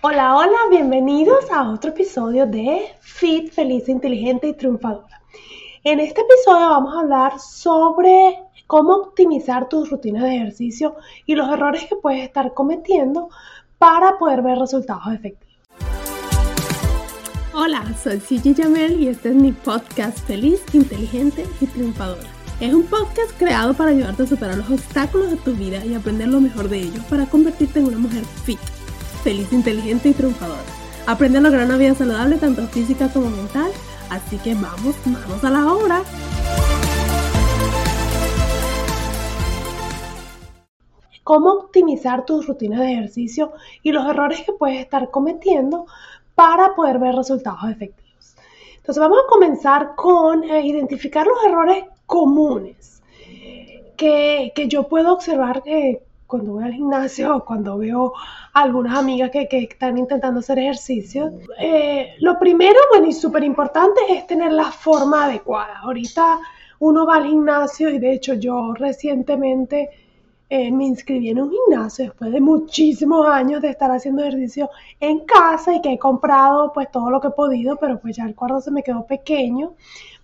Hola, hola, bienvenidos a otro episodio de Fit, Feliz, Inteligente y Triunfadora. En este episodio vamos a hablar sobre cómo optimizar tus rutinas de ejercicio y los errores que puedes estar cometiendo para poder ver resultados efectivos. Hola, soy Gigi Jamel y este es mi podcast Feliz, Inteligente y Triunfadora. Es un podcast creado para ayudarte a superar los obstáculos de tu vida y aprender lo mejor de ellos para convertirte en una mujer fit feliz, inteligente y triunfadora. Aprende a lograr una vida saludable tanto física como mental. Así que vamos, vamos a la obra. Cómo optimizar tus rutinas de ejercicio y los errores que puedes estar cometiendo para poder ver resultados efectivos. Entonces vamos a comenzar con eh, identificar los errores comunes que, que yo puedo observar que cuando voy al gimnasio o cuando veo algunas amigas que, están intentando hacer ejercicio, eh, lo primero, bueno, y súper importante es tener la forma adecuada. Ahorita uno va al gimnasio y de hecho yo recientemente eh, me inscribí en un gimnasio después de muchísimos años de estar haciendo ejercicio en casa y que he comprado pues todo lo que he podido, pero pues ya el cuarto se me quedó pequeño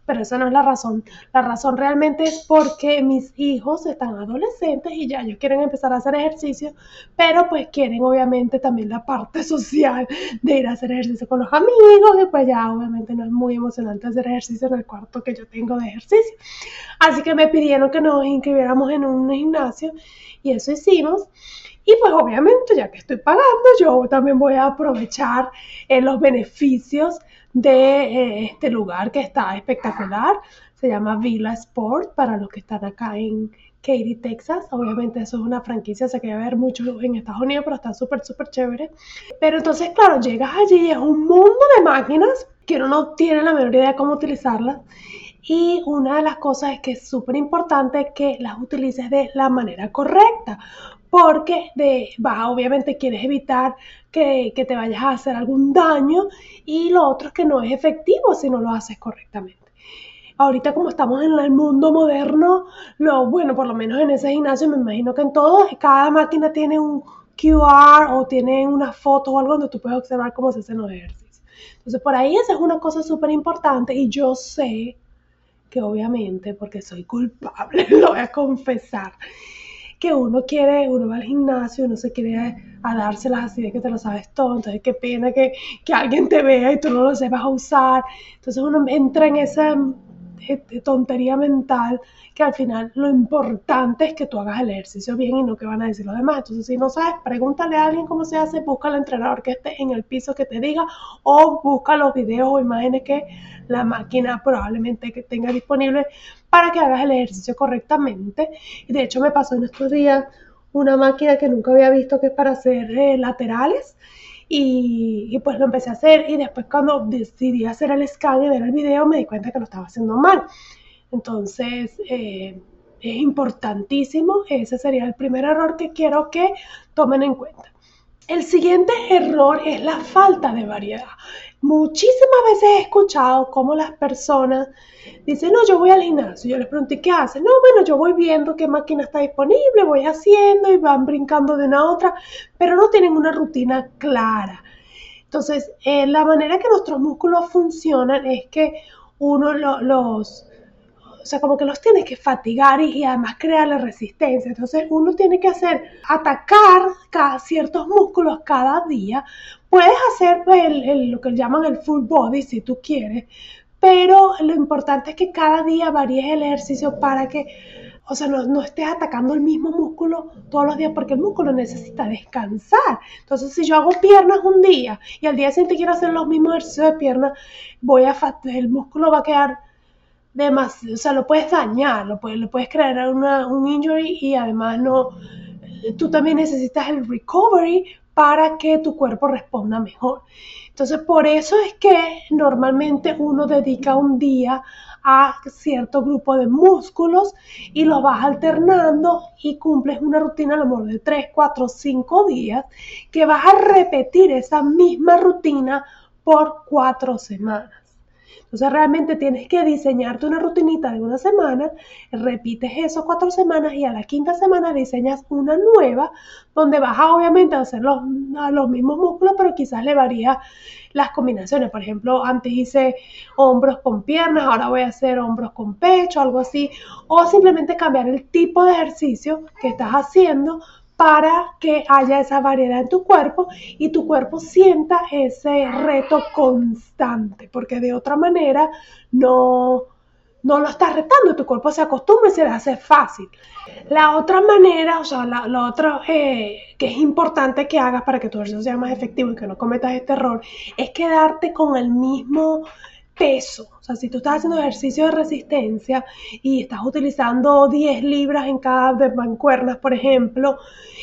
pero esa no es la razón. La razón realmente es porque mis hijos están adolescentes y ya ellos quieren empezar a hacer ejercicio, pero pues quieren obviamente también la parte social de ir a hacer ejercicio con los amigos y pues ya obviamente no es muy emocionante hacer ejercicio en el cuarto que yo tengo de ejercicio. Así que me pidieron que nos inscribiéramos en un gimnasio y eso hicimos. Y pues obviamente ya que estoy pagando, yo también voy a aprovechar eh, los beneficios de eh, este lugar que está espectacular. Se llama Villa Sport para los que están acá en Katy, Texas. Obviamente eso es una franquicia, se quiere ver mucho en Estados Unidos, pero está súper, súper chévere. Pero entonces, claro, llegas allí, es un mundo de máquinas que uno no tiene la menor idea de cómo utilizarlas. Y una de las cosas es que es súper importante que las utilices de la manera correcta, porque obviamente quieres evitar que, te vayas a hacer algún daño y lo otro es que no es efectivo si no lo haces correctamente. Ahorita como estamos en el mundo moderno, lo bueno, por lo menos en ese gimnasio, me imagino que en todo, cada máquina tiene un QR o tiene una foto o algo donde tú puedes observar cómo se hacen los ejercicios. Entonces, por ahí esa es una cosa súper importante y yo sé que obviamente, porque soy culpable, lo voy a confesar, que uno quiere, uno va al gimnasio, uno se quiere a dárselas así de que te lo sabes todo, entonces qué pena que, que alguien te vea y tú no lo sepas usar. Entonces uno entra en esa tontería mental que al final lo importante es que tú hagas el ejercicio bien y no que van a decir los demás. Entonces, si no sabes, pregúntale a alguien cómo se hace, busca al entrenador que esté en el piso que te diga o busca los videos o imágenes que la máquina probablemente que tenga disponible para que hagas el ejercicio correctamente. Y de hecho me pasó en estos días una máquina que nunca había visto que es para hacer eh, laterales. Y, pues lo empecé a hacer y después cuando decidí hacer el scan y ver el video me di cuenta que lo estaba haciendo mal. Entonces eh, es importantísimo, ese sería el primer error que quiero que tomen en cuenta. El siguiente error es la falta de variedad. Muchísimas veces he escuchado cómo las personas dicen, no, yo voy al gimnasio. Yo les pregunto, ¿qué hacen? No, bueno, yo voy viendo qué máquina está disponible, voy haciendo y van brincando de una a otra, pero no tienen una rutina clara. Entonces, eh, la manera que nuestros músculos funcionan es que uno los, o sea, como que los tienes que fatigar y, además crearle resistencia. Entonces uno tiene que hacer, atacar cada, ciertos músculos cada día. Puedes hacer lo que llaman el full body si tú quieres, pero lo importante es que cada día varíes el ejercicio para que, o sea, no, no, estés atacando el mismo músculo todos los días porque el músculo necesita descansar. Entonces, si yo hago piernas un día y al día siguiente quiero hacer los mismos ejercicios de piernas, voy a, el músculo va a quedar demasiado, o sea, lo puedes dañar, lo puedes, lo puedes crear una, un injury y además no, tú también necesitas el recovery para que tu cuerpo responda mejor. Entonces, por eso es que normalmente uno dedica un día a cierto grupo de músculos y lo vas alternando y cumples una rutina a lo mejor de 3, 4, 5 días que vas a repetir esa misma rutina por 4 semanas. Entonces realmente tienes que diseñarte una rutinita de una semana, repites eso cuatro semanas y a la quinta semana diseñas una nueva donde vas a obviamente hacer los, los mismos músculos, pero quizás le varía las combinaciones. Por ejemplo, antes hice hombros con piernas, ahora voy a hacer hombros con pecho, algo así. O simplemente cambiar el tipo de ejercicio que estás haciendo para que haya esa variedad en tu cuerpo y tu cuerpo sienta ese reto constante, porque de otra manera no, no lo estás retando, tu cuerpo se acostumbra y se le hace fácil. La otra manera, o sea, lo otro eh, que es importante que hagas para que tu ejercicio sea más efectivo y que no cometas este error, es quedarte con el mismo peso. O sea, si tú estás haciendo ejercicio de resistencia y estás utilizando 10 libras en cada de mancuernas, por ejemplo,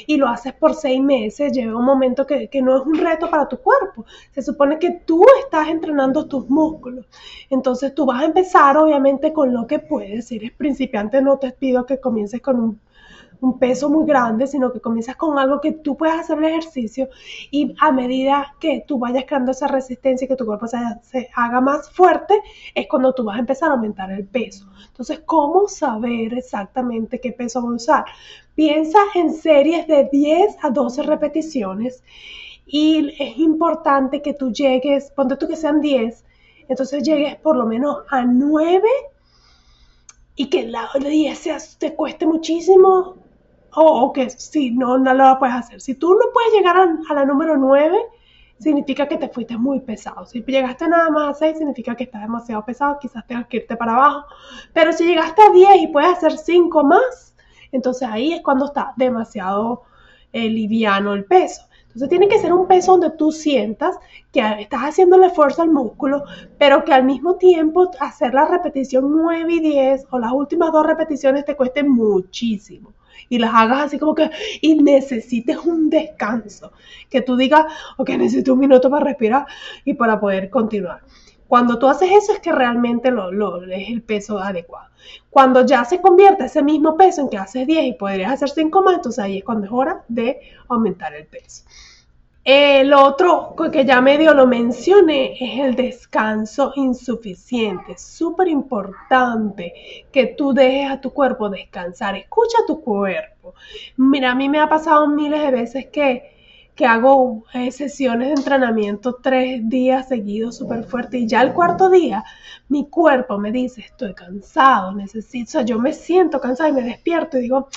y lo haces por 6 meses, llega un momento que, que, no es un reto para tu cuerpo. Se supone que tú estás entrenando tus músculos. Entonces tú vas a empezar obviamente con lo que puedes. Si eres principiante, no te pido que comiences con un un peso muy grande, sino que comienzas con algo que tú puedes hacer el ejercicio y a medida que tú vayas creando esa resistencia y que tu cuerpo se, haga más fuerte, es cuando tú vas a empezar a aumentar el peso. Entonces, ¿cómo saber exactamente qué peso voy a usar? Piensa en series de 10 a 12 repeticiones y es importante que tú llegues, ponte tú que sean 10, entonces llegues por lo menos a 9 y que la 10 te cueste muchísimo, o, que si no, no lo puedes hacer. Si tú no puedes llegar a, la número 9, significa que te fuiste muy pesado. Si llegaste nada más a 6, significa que estás demasiado pesado, quizás tengas que irte para abajo. Pero si llegaste a 10 y puedes hacer 5 más, entonces ahí es cuando está demasiado eh, liviano el peso. Entonces tiene que ser un peso donde tú sientas que estás haciendo el esfuerzo al músculo, pero que al mismo tiempo hacer la repetición 9 y 10 o las últimas dos repeticiones te cueste muchísimo y las hagas así como que y necesites un descanso, que tú digas, ok, necesito un minuto para respirar y para poder continuar. Cuando tú haces eso es que realmente lo, lo, es el peso adecuado. Cuando ya se convierte ese mismo peso en que haces 10 y podrías hacer 5 más, entonces ahí es cuando es hora de aumentar el peso. El otro que ya medio lo mencioné es el descanso insuficiente. Súper importante que tú dejes a tu cuerpo descansar. Escucha a tu cuerpo. Mira, a mí me ha pasado miles de veces que, que hago sesiones de entrenamiento tres días seguidos súper fuerte y ya el cuarto día mi cuerpo me dice estoy cansado, necesito, o sea, yo me siento cansado y me despierto y digo,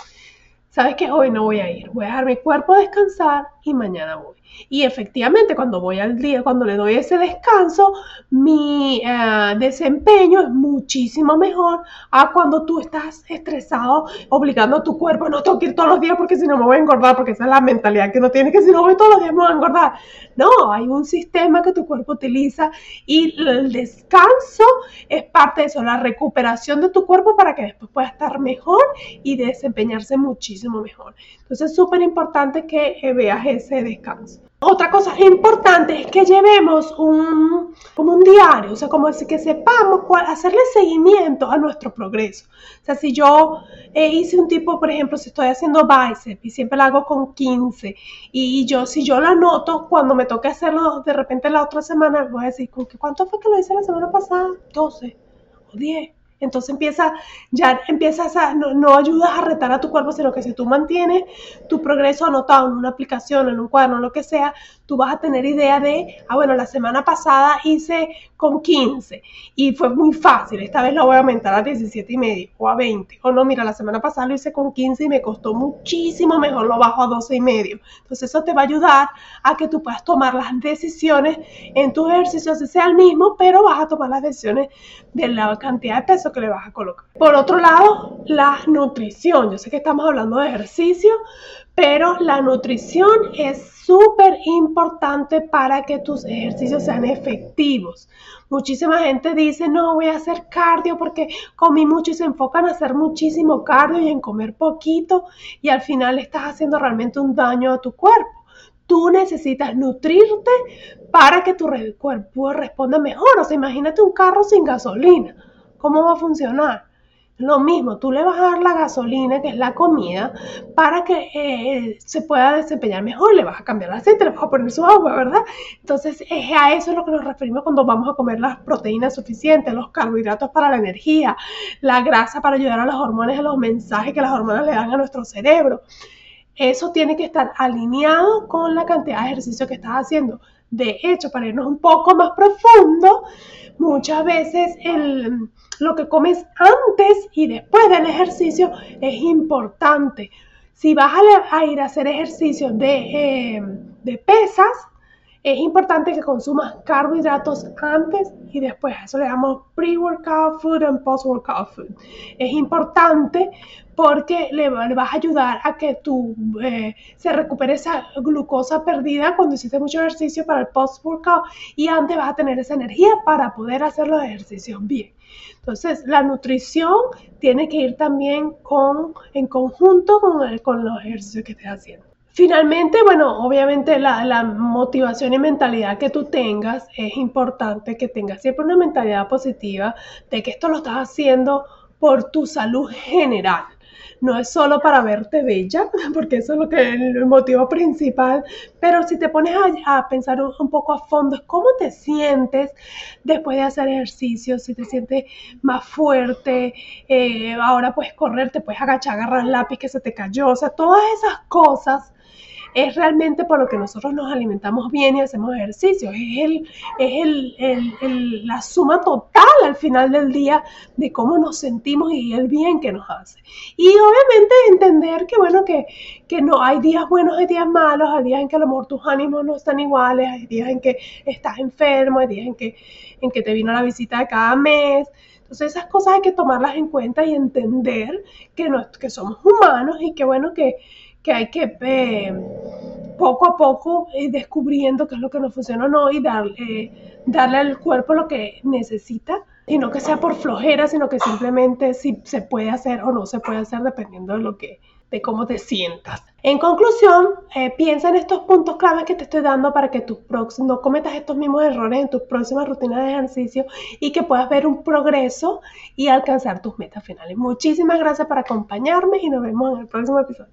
¿sabes qué? Hoy no voy a ir, voy a dejar mi cuerpo descansar y mañana voy. Y efectivamente, cuando voy al día, cuando le doy ese descanso, mi eh, desempeño es muchísimo mejor a cuando tú estás estresado, obligando a tu cuerpo, no tengo que ir todos los días porque si no me voy a engordar, porque esa es la mentalidad que no tiene que si no voy todos los días me voy a engordar. No, hay un sistema que tu cuerpo utiliza y el descanso es parte de eso, la recuperación de tu cuerpo para que después pueda estar mejor y desempeñarse muchísimo mejor. Entonces es súper importante que veas ese descanso. Otra cosa importante es que llevemos un, como un diario, o sea, como que sepamos cuál, hacerle seguimiento a nuestro progreso. O sea, si yo eh, hice un tipo, por ejemplo, si estoy haciendo bicep y siempre lo hago con 15 y yo, si yo lo anoto, cuando me toque hacerlo de repente la otra semana, voy a decir, ¿cuánto fue que lo hice la semana pasada? 12 o 10 entonces empieza, ya empiezas a, no, ayudas a retar a tu cuerpo, sino que si tú mantienes tu progreso anotado en una aplicación, en un cuaderno, lo que sea, tú vas a tener idea de, ah, bueno, la semana pasada hice con 15 y fue muy fácil, esta vez lo voy a aumentar a 17 y medio o a 20. O no, mira, la semana pasada lo hice con 15 y me costó muchísimo mejor, lo bajo a 12 y medio. Entonces eso te va a ayudar a que tú puedas tomar las decisiones en tus ejercicios, sea el mismo, pero vas a tomar las decisiones de la cantidad de peso que le vas a colocar. Por otro lado, la nutrición. Yo sé que estamos hablando de ejercicio, pero la nutrición es súper importante para que tus ejercicios sean efectivos. Muchísima gente dice, no, voy a hacer cardio porque comí mucho y se enfocan a hacer muchísimo cardio y en comer poquito y al final estás haciendo realmente un daño a tu cuerpo. Tú necesitas nutrirte para que tu cuerpo responda mejor. O sea, imagínate un carro sin gasolina. ¿Cómo va a funcionar? Lo mismo, tú le vas a dar la gasolina, que es la comida, para que eh, se pueda desempeñar mejor. Le vas a cambiar el aceite, le vas a poner su agua, ¿verdad? Entonces, es a eso es lo que nos referimos cuando vamos a comer las proteínas suficientes, los carbohidratos para la energía, la grasa para ayudar a las hormonas, a los mensajes que las hormonas le dan a nuestro cerebro. Eso tiene que estar alineado con la cantidad de ejercicio que estás haciendo. De hecho, para irnos un poco más profundo, muchas veces lo que comes antes y después del ejercicio es importante. Si vas a, ir a hacer ejercicio de, eh, de pesas, es importante que consumas carbohidratos antes y después. Eso le llamamos pre-workout food and post-workout food. Es importante porque le, vas a ayudar a que tu, eh, se recupere esa glucosa perdida cuando hiciste mucho ejercicio para el post-workout y antes vas a tener esa energía para poder hacer los ejercicios bien. Entonces, la nutrición tiene que ir también con, en conjunto con, con los ejercicios que estés haciendo. Finalmente, bueno, obviamente la, la, motivación y mentalidad que tú tengas es importante que tengas siempre una mentalidad positiva de que esto lo estás haciendo por tu salud general. No es solo para verte bella, porque eso es lo que es el motivo principal, pero si te pones a, pensar un, poco a fondo, cómo te sientes después de hacer ejercicio, si te sientes más fuerte, eh, ahora puedes correr, te puedes agachar, agarrar lápiz que se te cayó, o sea, todas esas cosas es realmente por lo que nosotros nos alimentamos bien y hacemos ejercicio. Es, el, es el, la suma total al final del día de cómo nos sentimos y el bien que nos hace. Y obviamente entender que, bueno, que, que no hay días buenos, hay días malos, hay días en que a lo ánimos no están iguales, hay días en que estás enfermo, hay días en que, en que te vino la visita de cada mes. Entonces esas cosas hay que tomarlas en cuenta y entender que, no, que somos humanos y que bueno, que, que hay que eh, poco a poco ir descubriendo qué es lo que nos funciona o no y darle, darle al cuerpo lo que necesita y no que sea por flojera, sino que simplemente si se puede hacer o no se puede hacer dependiendo de lo que de cómo te sientas. En conclusión, eh, piensa en estos puntos claves que te estoy dando para que tus no cometas estos mismos errores en tus próximas rutinas de ejercicio y que puedas ver un progreso y alcanzar tus metas finales. Muchísimas gracias por acompañarme y nos vemos en el próximo episodio